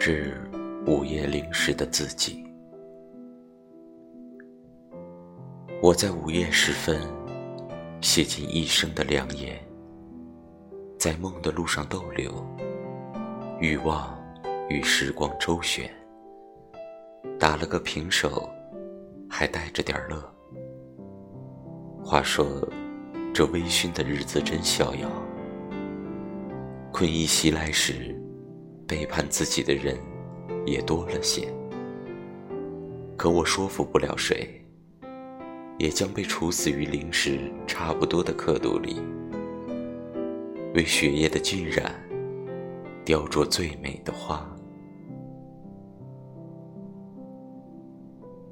致午夜零时的自己。我在午夜时分写尽一生的良言，在梦的路上逗留，欲望与时光周旋，打了个平手，还带着点乐。话说，这微醺的日子真逍遥。困意袭来时，背叛自己的人也多了些。可我说服不了谁，也将被处死于零时差不多的刻度里，为血液的浸染，雕琢最美的花。